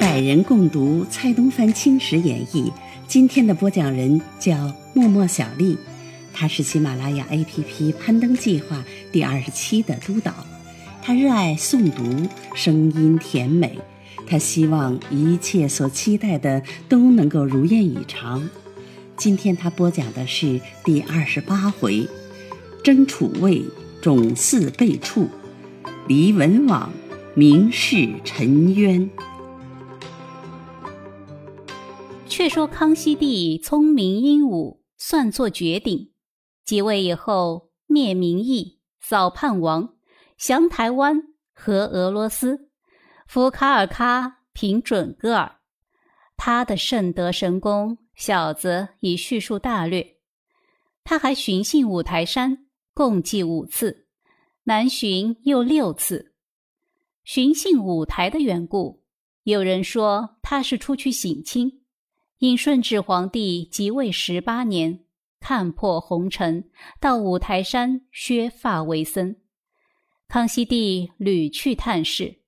百人共读蔡东藩青史演义。今天的播讲人叫默默小丽，她是喜马拉雅 APP 攀登计划第二十期的督导。她热爱诵读，声音甜美。她希望一切所期待的都能够如愿以偿。今天她播讲的是第二十八回：征楚魏，种嗣被黜；离文网，明示沉冤。却说康熙帝聪明英武，算作绝顶。即位以后，灭明义，扫叛王，降台湾，和俄罗斯，扶卡尔喀，平准噶尔。他的圣德神功，小子已叙述大略。他还巡幸五台山，共计五次，南巡又六次。巡幸五台的缘故，有人说他是出去省亲。因顺治皇帝即位十八年，看破红尘，到五台山削发为僧。康熙帝屡去探视，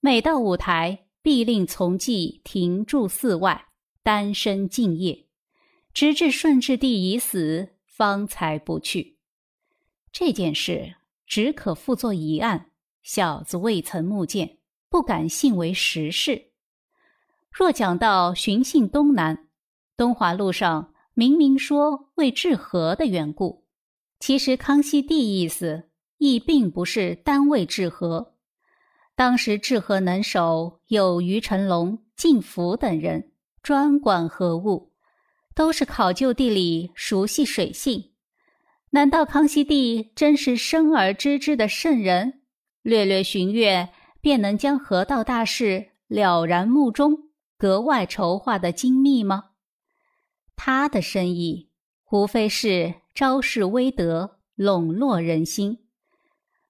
每到五台，必令从骑停驻寺外，单身敬业，直至顺治帝已死，方才不去。这件事只可复作疑案，小子未曾目见，不敢信为实事。若讲到寻衅东南，东华路上明明说为治河的缘故，其实康熙帝意思亦并不是单为治河。当时治河能手有于成龙、敬福等人，专管河务，都是考究地理、熟悉水性。难道康熙帝真是生而知之的圣人，略略寻阅便能将河道大事了然目中？格外筹划的精密吗？他的生意无非是昭示威德，笼络人心，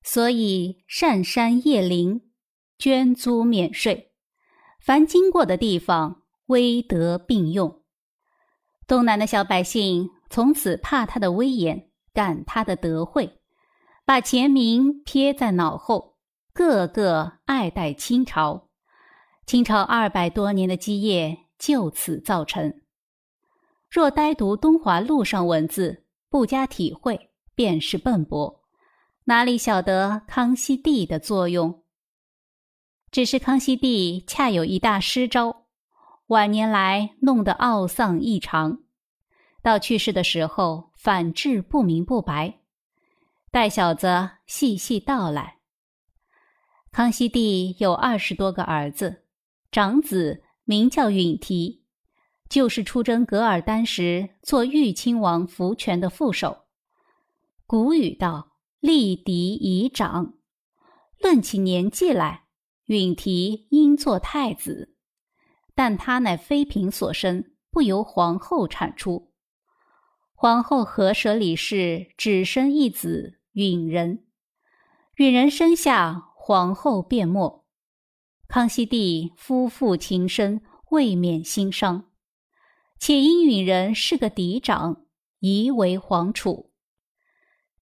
所以善山叶林，捐租免税，凡经过的地方，威德并用。东南的小百姓从此怕他的威严，感他的德惠，把前名撇在脑后，个个爱戴清朝。清朝二百多年的基业就此造成。若呆读东华录上文字，不加体会，便是笨拙，哪里晓得康熙帝的作用？只是康熙帝恰有一大失招，晚年来弄得懊丧异常，到去世的时候反至不明不白。待小子细细道来。康熙帝有二十多个儿子。长子名叫允提，就是出征噶尔丹时做豫亲王福全的副手。古语道：“立嫡以长。”论起年纪来，允提应做太子，但他乃妃嫔所生，不由皇后产出。皇后何舍里氏只生一子允仁，允仁生下，皇后便没。康熙帝夫妇情深，未免心伤，且因允仁是个嫡长，疑为皇储。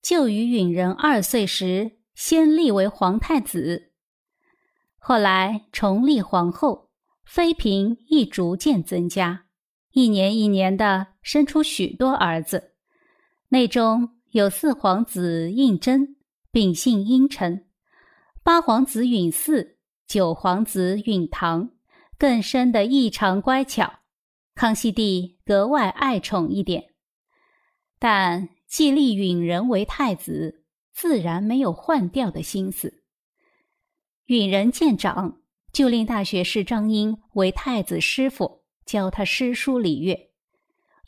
就于允仁二岁时，先立为皇太子。后来重立皇后，妃嫔亦逐渐增加，一年一年的生出许多儿子，内中有四皇子胤禛，秉性阴沉；八皇子允嗣。九皇子允堂更生得异常乖巧，康熙帝格外爱宠一点。但既立允仁为太子，自然没有换掉的心思。允仁见长，就令大学士张英为太子师傅，教他诗书礼乐，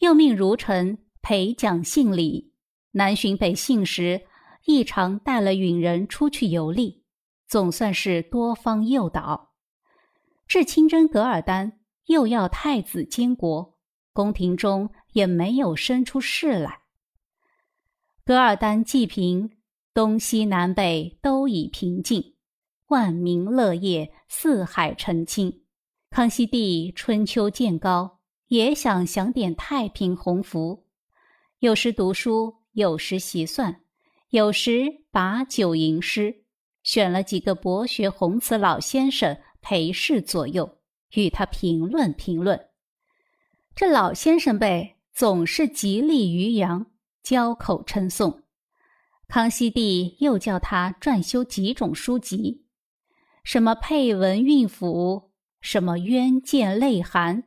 又命儒臣陪讲信礼。南巡北幸时，异常带了允人出去游历。总算是多方诱导，至亲征噶尔丹，又要太子监国，宫廷中也没有生出事来。噶尔丹既平，东西南北都已平静，万民乐业，四海澄清。康熙帝春秋渐高，也想享点太平鸿福，有时读书，有时习算，有时把酒吟诗，选了几个博学宏词老先生陪侍左右，与他评论评论。这老先生辈总是极力于扬，交口称颂。康熙帝又叫他撰修几种书籍，什么配文韵府，什么渊见类函，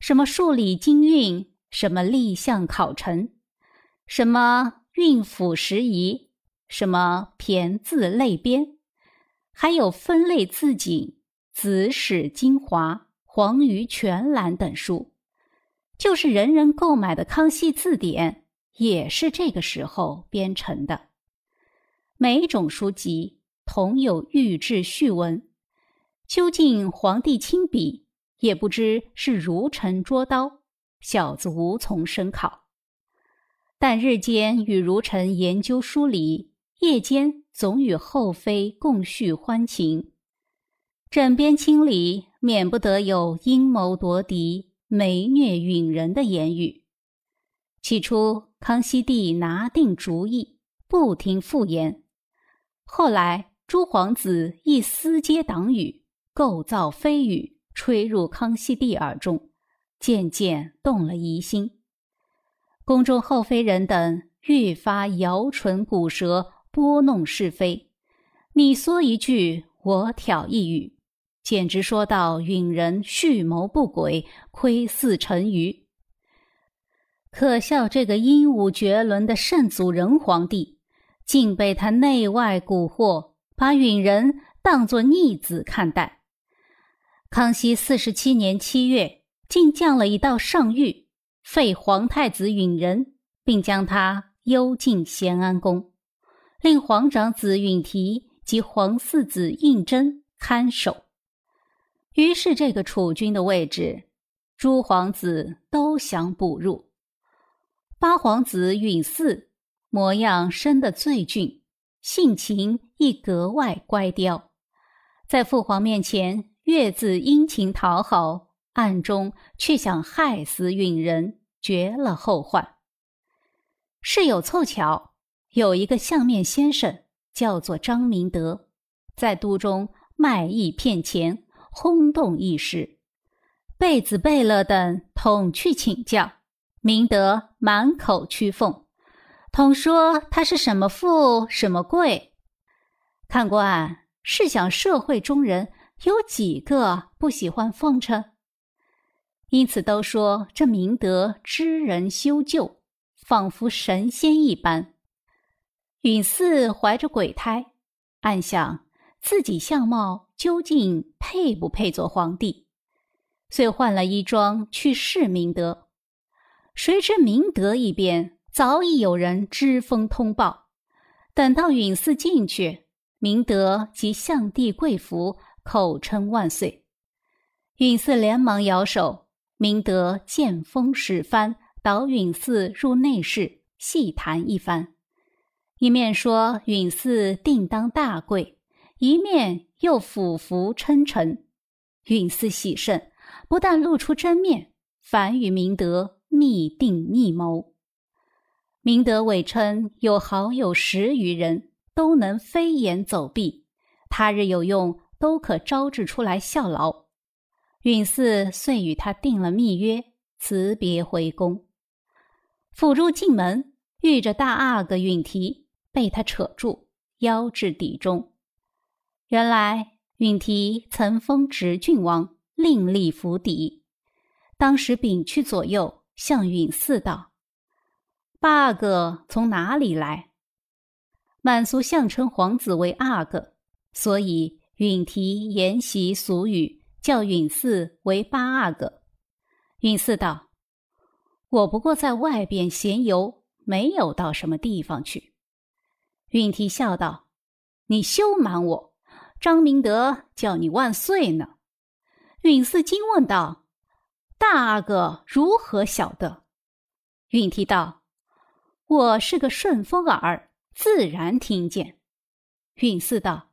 什么数理经运，什么立项考成，什么。韵府时宜，什么骈字类编，还有分类字锦、子史精华、黄鱼全览等书，就是人人购买的《康熙字典》，也是这个时候编成的。每种书籍同有御制序文，究竟皇帝亲笔，也不知是儒臣捉刀，小子无从深考。但日间与儒臣研究书理，夜间总与后妃共叙欢情，枕边清理免不得有阴谋夺嫡、媚虐允人的言语。起初，康熙帝拿定主意，不听复言；后来，诸皇子亦私接党羽，构造蜚语，吹入康熙帝耳中，渐渐动了疑心。宫中后妃人等愈发摇唇鼓舌，拨弄是非，你说一句，我挑一语，简直说到允人蓄谋不轨，窥伺成鱼。可笑这个英武绝伦的圣祖仁皇帝，竟被他内外蛊惑，把允人当作逆子看待。康熙四十七年七月，竟降了一道上谕。废皇太子允仁，并将他幽禁咸安宫，令皇长子允提及皇四子胤禛看守。于是，这个储君的位置，诸皇子都想补入。八皇子允嗣模样生得最俊，性情亦格外乖刁，在父皇面前越自殷勤讨好，暗中却想害死允仁。绝了后患。事有凑巧，有一个相面先生，叫做张明德，在都中卖艺骗钱，轰动一时。贝子、贝勒等统去请教，明德满口屈奉，统说他是什么富什么贵。看官试想，社会中人有几个不喜欢奉承？因此都说这明德知人修旧，仿佛神仙一般。允嗣怀着鬼胎，暗想自己相貌究竟配不配做皇帝，遂换了衣装去试明德。谁知明德一边早已有人知风通报，等到允嗣进去，明德即向帝跪伏，口称万岁。允嗣连忙摇手。明德见风使帆，导允嗣入内室细谈一番，一面说允嗣定当大贵，一面又俯伏称臣。允嗣喜甚，不但露出真面，反与明德密定密谋。明德伪称有好友十余人，都能飞檐走壁，他日有用，都可招致出来效劳。允嗣遂与他定了密约，辞别回宫。辅助进门，遇着大阿哥允提，被他扯住，腰至底中。原来允提曾封直郡王，另立府邸。当时屏去左右，向允嗣道：“八阿哥从哪里来？”满俗相称皇子为阿哥，所以允提沿袭俗语。叫允四为八阿哥。允四道：“我不过在外边闲游，没有到什么地方去。”允提笑道：“你休瞒我，张明德叫你万岁呢。”允四惊问道：“大阿哥如何晓得？”允提道：“我是个顺风耳，自然听见。”允四道：“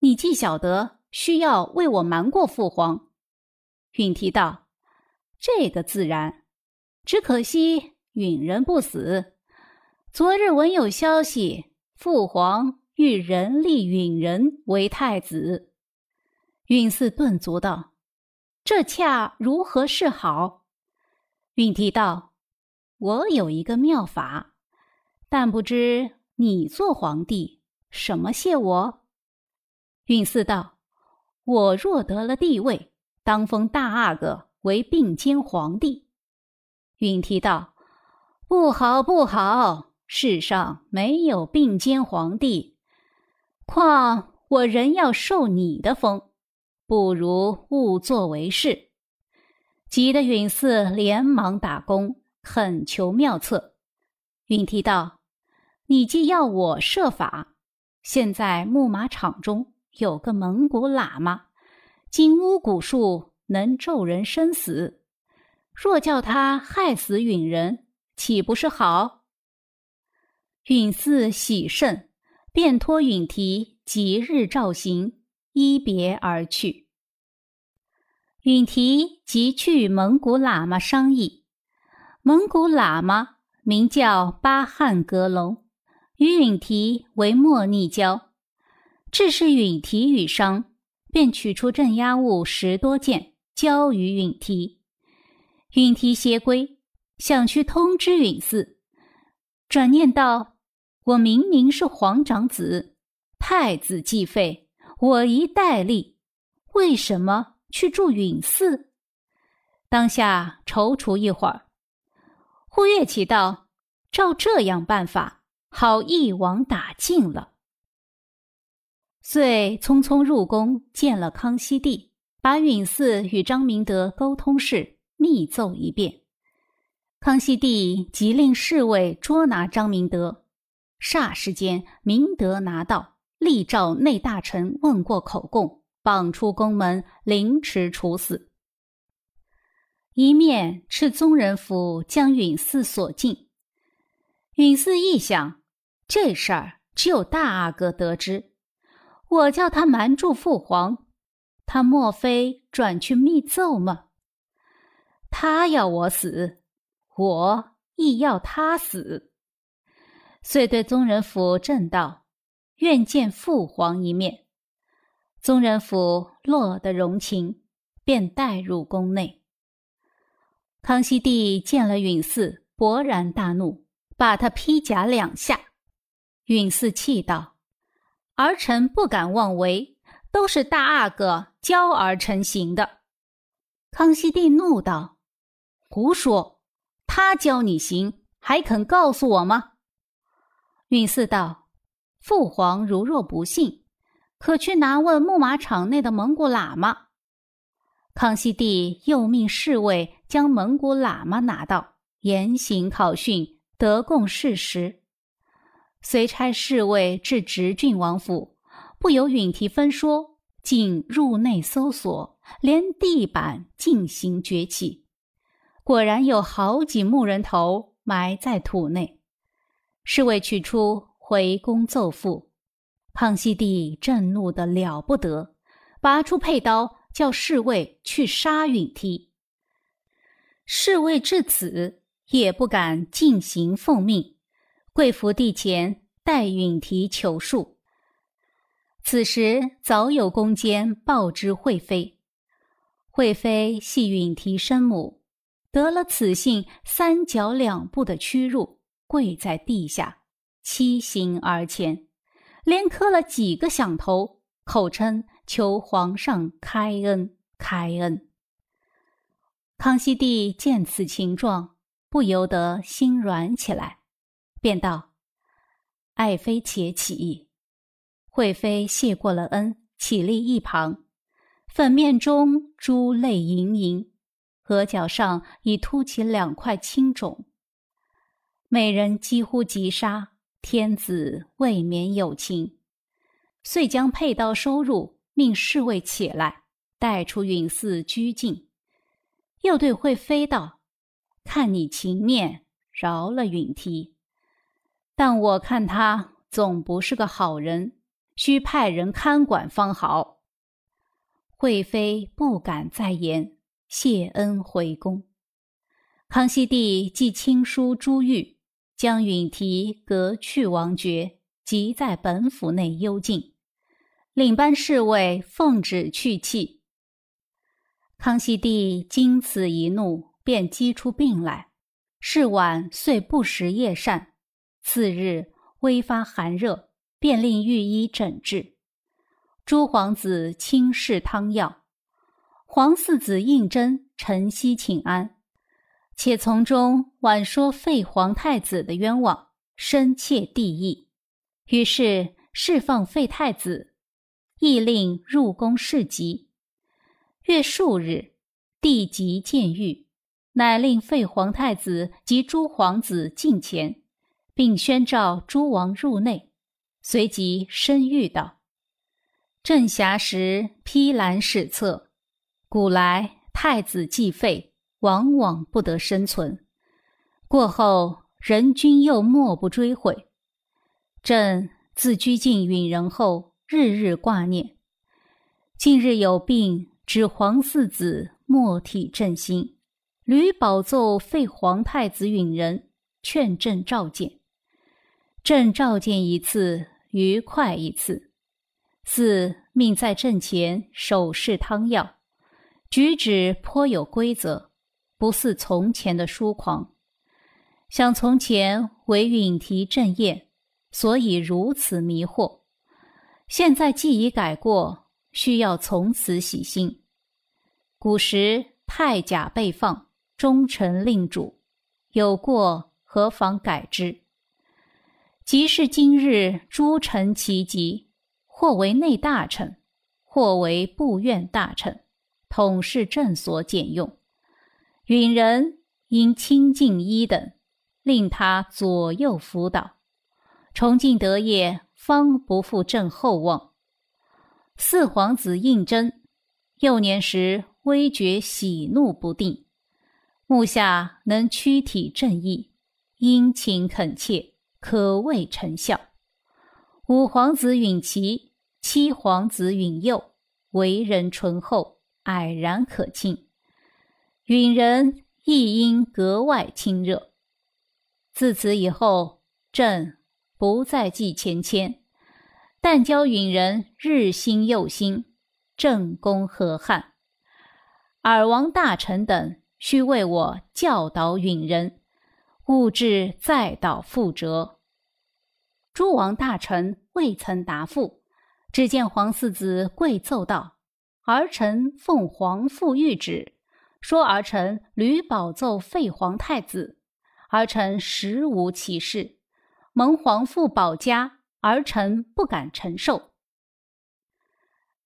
你既晓得。”需要为我瞒过父皇，允提道：“这个自然，只可惜允人不死。昨日闻有消息，父皇欲人立允人为太子。允嗣顿足道：“这恰如何是好？”允提道：“我有一个妙法，但不知你做皇帝，什么谢我？”允嗣道：“我若得了帝位，当封大阿哥为并肩皇帝。”允提道：“不好，不好！世上没有并肩皇帝，况我仍要受你的封，不如勿作为事。”急得允嗣连忙打工，恳求妙策。允提道：“你既要我设法，现在牧马场中。”有个蒙古喇嘛，金乌古术能咒人生死。若叫他害死允人，岂不是好？允嗣喜甚，便托允提即日召行，依别而去。允提即去蒙古喇嘛商议。蒙古喇嘛名叫巴汉格隆，与允提为莫逆交。致使允提与商，便取出镇压物十多件，交与允提。允提携归，想去通知允嗣，转念道：“我明明是皇长子，太子继废，我一代立，为什么去助允嗣？”当下踌躇一会儿，忽跃起道：“照这样办法，好一网打尽了。”遂匆匆入宫见了康熙帝，把允嗣与张明德沟通事密奏一遍。康熙帝即令侍卫捉拿张明德，霎时间，明德拿到，立召内大臣问过口供，绑出宫门，凌迟处死。一面斥宗人府将允嗣锁禁。允嗣一想，这事儿只有大阿哥得知。我叫他瞒住父皇，他莫非转去密奏吗？他要我死，我亦要他死。遂对宗人府正道：“愿见父皇一面。”宗人府落得容情，便带入宫内。康熙帝见了允嗣，勃然大怒，把他披甲两下。允嗣气道。儿臣不敢妄为，都是大阿哥教儿臣行的。康熙帝怒道：“胡说！他教你行，还肯告诉我吗？”允嗣道：“父皇如若不信，可去拿问牧马场内的蒙古喇嘛。”康熙帝又命侍卫将蒙古喇嘛拿到，严刑考讯，得供事实。遂差侍卫至直郡王府，不由允提分说，竟入内搜索，连地板进行掘起，果然有好几木人头埋在土内。侍卫取出回宫奏父，康熙帝震怒的了不得，拔出佩刀，叫侍卫去杀允提。侍卫至此也不敢进行奉命。跪伏地前，待允提求恕。此时早有宫监报知惠妃，惠妃系允提生母，得了此信，三脚两步的屈辱，跪在地下，七行而前，连磕了几个响头，口称求皇上开恩开恩。康熙帝见此情状，不由得心软起来。便道：“爱妃且起。”惠妃谢过了恩，起立一旁，粉面中珠泪盈盈，额角上已凸起两块青肿。美人几乎急杀，天子未免有情，遂将佩刀收入，命侍卫起来，带出允寺拘禁，又对惠妃道：“看你情面，饶了允提。”但我看他总不是个好人，需派人看管方好。惠妃不敢再言，谢恩回宫。康熙帝即亲书朱玉，将允提革去王爵，即在本府内幽禁，领班侍卫奉旨去气。康熙帝经此一怒，便激出病来，是晚遂不食夜膳。次日微发寒热，便令御医诊治。诸皇子轻视汤药，皇四子胤禛晨曦请安，且从中婉说废皇太子的冤枉，深切帝意。于是释放废太子，亦令入宫侍疾。月数日，帝即见谕，乃令废皇太子及诸皇子进前，并宣召诸王入内。随即深谕道：“朕暇时披览史册，古来太子既废，往往不得生存。过后人君又莫不追悔。”朕自居禁允仁后，日日挂念。近日有病，指皇四子莫体朕心。吕宝奏废皇太子允仁，劝朕召见。朕召见一次，愉快一次。四命在朕前手侍汤药，举止颇有规则，不似从前的疏狂。想从前为允提朕宴。所以如此迷惑，现在既已改过，需要从此洗心。古时太甲被放，忠臣令主，有过何妨改之？即是今日诸臣齐集，或为内大臣，或为部院大臣，统是朕所检用。允人应亲近一等，令他左右辅导。崇敬德业，方不负朕厚望。四皇子胤禛，幼年时微觉喜怒不定，目下能躯体正义，殷勤恳切，可谓成效。五皇子允齐，七皇子允佑，为人淳厚，蔼然可亲。允人亦因格外亲热。自此以后，朕。不再记前愆，但教允人日新又新，正宫和汉。尔王大臣等须为我教导允人，勿至再蹈覆辙。诸王大臣未曾答复，只见皇四子跪奏道：“儿臣奉皇父谕旨，说儿臣屡保奏废皇太子，儿臣实无其事。”蒙皇父保家，儿臣不敢承受。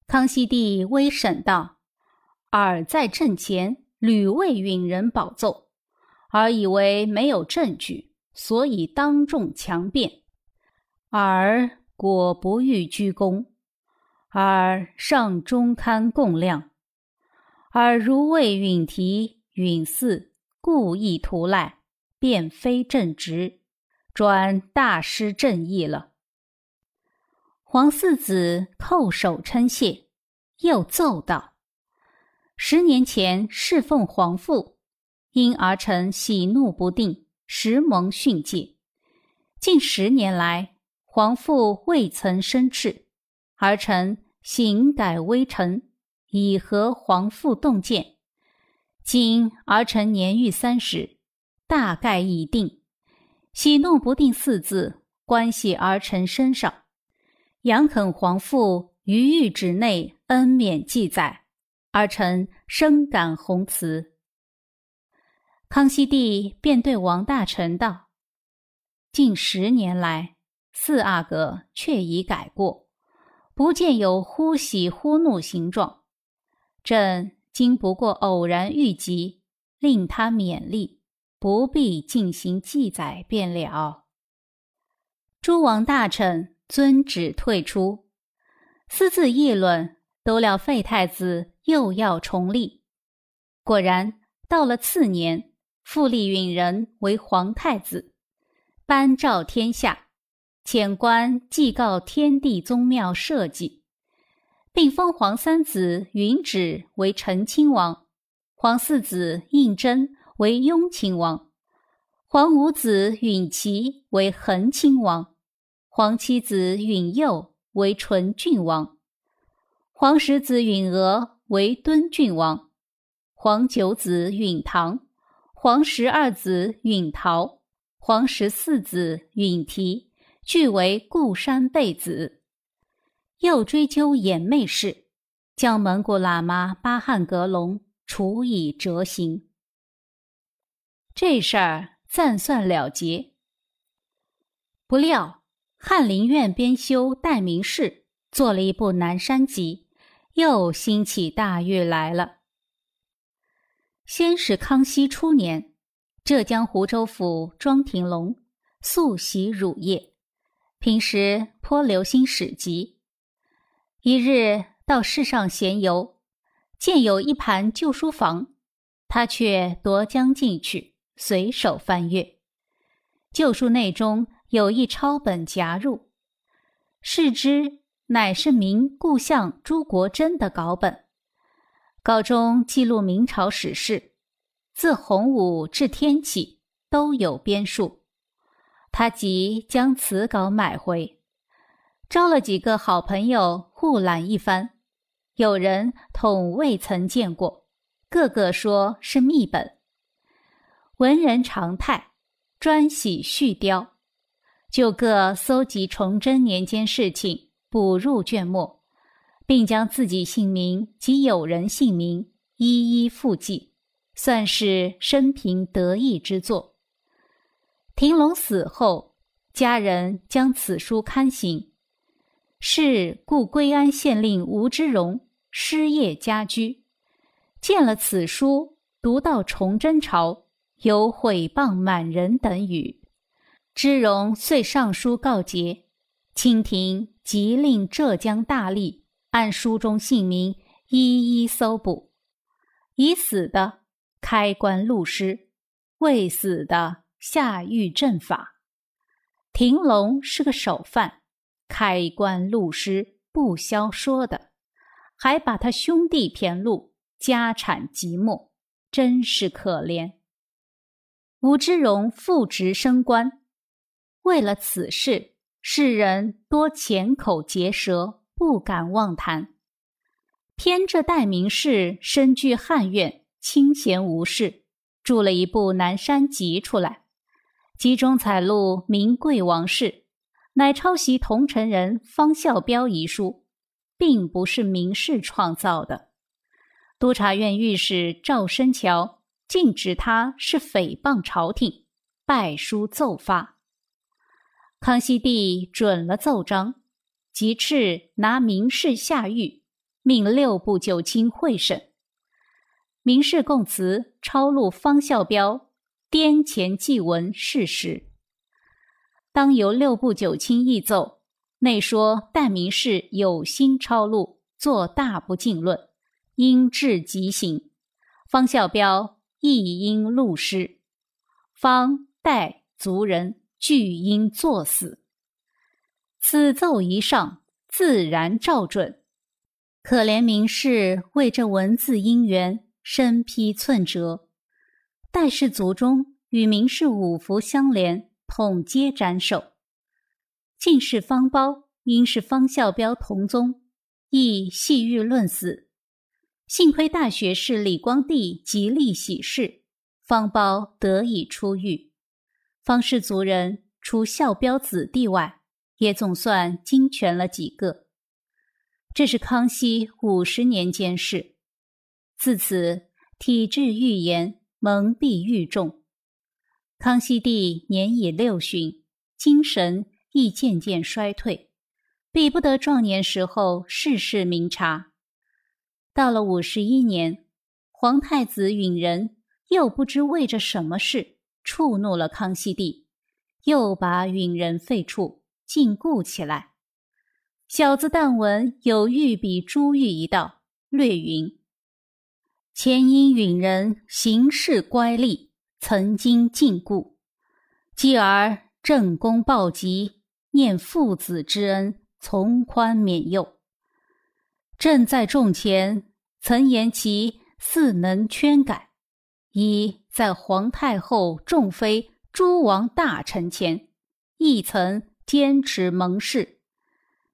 康熙帝微审道：“尔在阵前屡为允人保奏，而以为没有证据，所以当众强辩。尔果不欲居功，尔上中堪共量。尔如未允提、允嗣故意图赖，便非正直。”转大失正义了。皇四子叩首称谢，又奏道：“十年前侍奉皇父，因儿臣喜怒不定，时蒙训诫。近十年来，皇父未曾生斥，儿臣行改微臣，以合皇父动见。今儿臣年逾三十，大概已定。”喜怒不定四字，关系儿臣身上。杨肯皇父于谕旨内恩免记载，儿臣深感宏慈。康熙帝便对王大臣道：“近十年来，四阿哥却已改过，不见有忽喜忽怒形状。朕今不过偶然遇及，令他勉励。”不必进行记载便了。诸王大臣遵旨退出，私自议论，都料废太子又要重立。果然，到了次年，复立允人为皇太子，颁诏天下，遣官祭告天地宗庙社稷，并封皇三子允旨为承亲王，皇四子胤禛。为雍亲王，皇五子允齐为恒亲王，皇七子允佑为纯郡王，皇十子允娥为敦郡王，皇九子允唐，黄十二子允陶，黄十四子允提，俱为固山贝子。又追究掩妹事，将蒙古喇嘛巴汉格隆处以折刑。这事儿暂算了结。不料。翰林院编修戴名士做了一部《南山集》，又兴起大狱来了。先是康熙初年，浙江湖州府庄廷龙素习儒业，平时颇留心史籍。一日到市上闲游，见有一盘旧书房，他却夺将进去，随手翻阅旧书内中。有一抄本夹入，视之乃是明故相朱国珍的稿本，稿中记录明朝史事，自洪武至天启都有编述。他即将此稿买回，招了几个好朋友互览一番，有人统未曾见过，个个说是秘本。文人常态，专喜续雕。就各搜集崇祯年间事情，补入卷末，并将自己姓名及友人姓名一一附记，算是生平得意之作。廷龙死后，家人将此书刊行，是故归安县令吴之荣失业家居，见了此书，读到崇祯朝有毁谤满人等语。之荣遂上书告捷，清廷即令浙江大吏按书中姓名一一搜捕，已死的开棺录尸，未死的下狱正法。廷龙是个首犯，开棺录尸不消说的，还把他兄弟偏录，家产即没，真是可怜。吴之荣复职升官。为了此事，世人多浅口结舌，不敢妄谈。偏这代名士身居汉院，清闲无事，著了一部《南山集》出来，集中采录名贵王事，乃抄袭桐城人方孝标遗书，并不是名士创造的。督察院御史赵申桥竟指他是诽谤朝廷，拜书奏发。康熙帝准了奏章，即敕拿名士下狱，命六部九卿会审。名士供词抄录方孝标颠前记文事实，当由六部九卿议奏，内说但名士有心抄录，作大不敬论，应治极刑。方孝标亦应录失，方代族人。俱应作死。此奏一上，自然照准。可怜名士为这文字因缘，身披寸折。代世族中与名士五福相连，统皆斩首。进士方苞因是方孝标同宗，亦系欲论死。幸亏大学士李光地极力喜事，方苞得以出狱。方氏族人除孝标子弟外，也总算精全了几个。这是康熙五十年间事。自此体制愈严，蒙蔽愈重。康熙帝年已六旬，精神亦渐渐衰退，比不得壮年时候事事明察。到了五十一年，皇太子允仁又不知为着什么事。触怒了康熙帝，又把允仁废黜，禁锢起来。小子但闻有玉笔珠玉一道，略云：前因允人行事乖戾，曾经禁锢；继而正功报疾，念父子之恩，从宽免宥。朕在众前曾言其似能圈改。一在皇太后、众妃、诸王大臣前，亦曾坚持盟誓，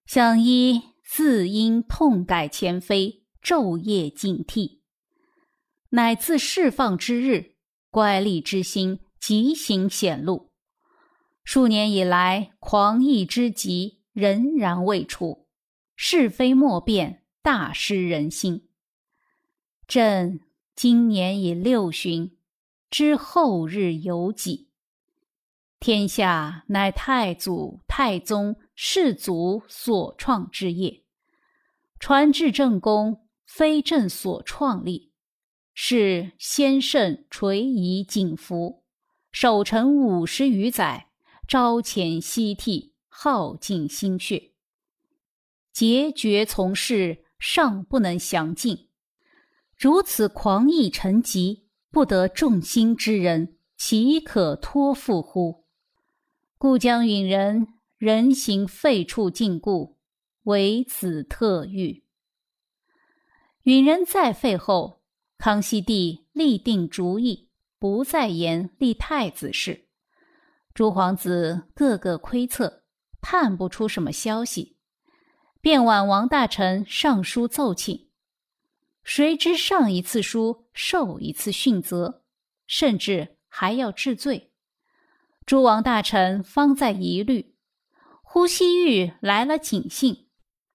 相依自因痛改前非，昼夜警惕。乃自释放之日，乖戾之心即行显露。数年以来，狂逸之极仍然未除，是非莫辨，大失人心。朕今年已六旬，知后日有几。天下乃太祖、太宗、世祖所创之业，传至正宫，非朕所创立，是先圣垂仪景福，守成五十余载。朝前夕替，耗尽心血，节绝从事，尚不能详尽。如此狂逸成疾，不得众心之人，岂可托付乎？故将允人人行废黜禁锢，为此特谕。允人在废后，康熙帝立定主意，不再言立太子事。诸皇子个个窥测，探不出什么消息，便往王大臣上书奏请。谁知上一次书受一次训责，甚至还要治罪。诸王大臣方在疑虑，忽西域来了警信，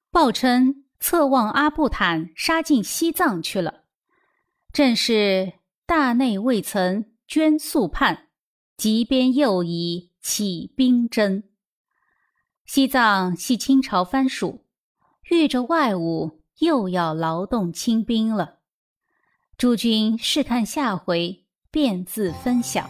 报称策望阿布坦杀进西藏去了，正是大内未曾捐肃叛。即边又已起兵争，西藏系清朝藩属，遇着外侮，又要劳动清兵了。诸君试看下回，便自分晓。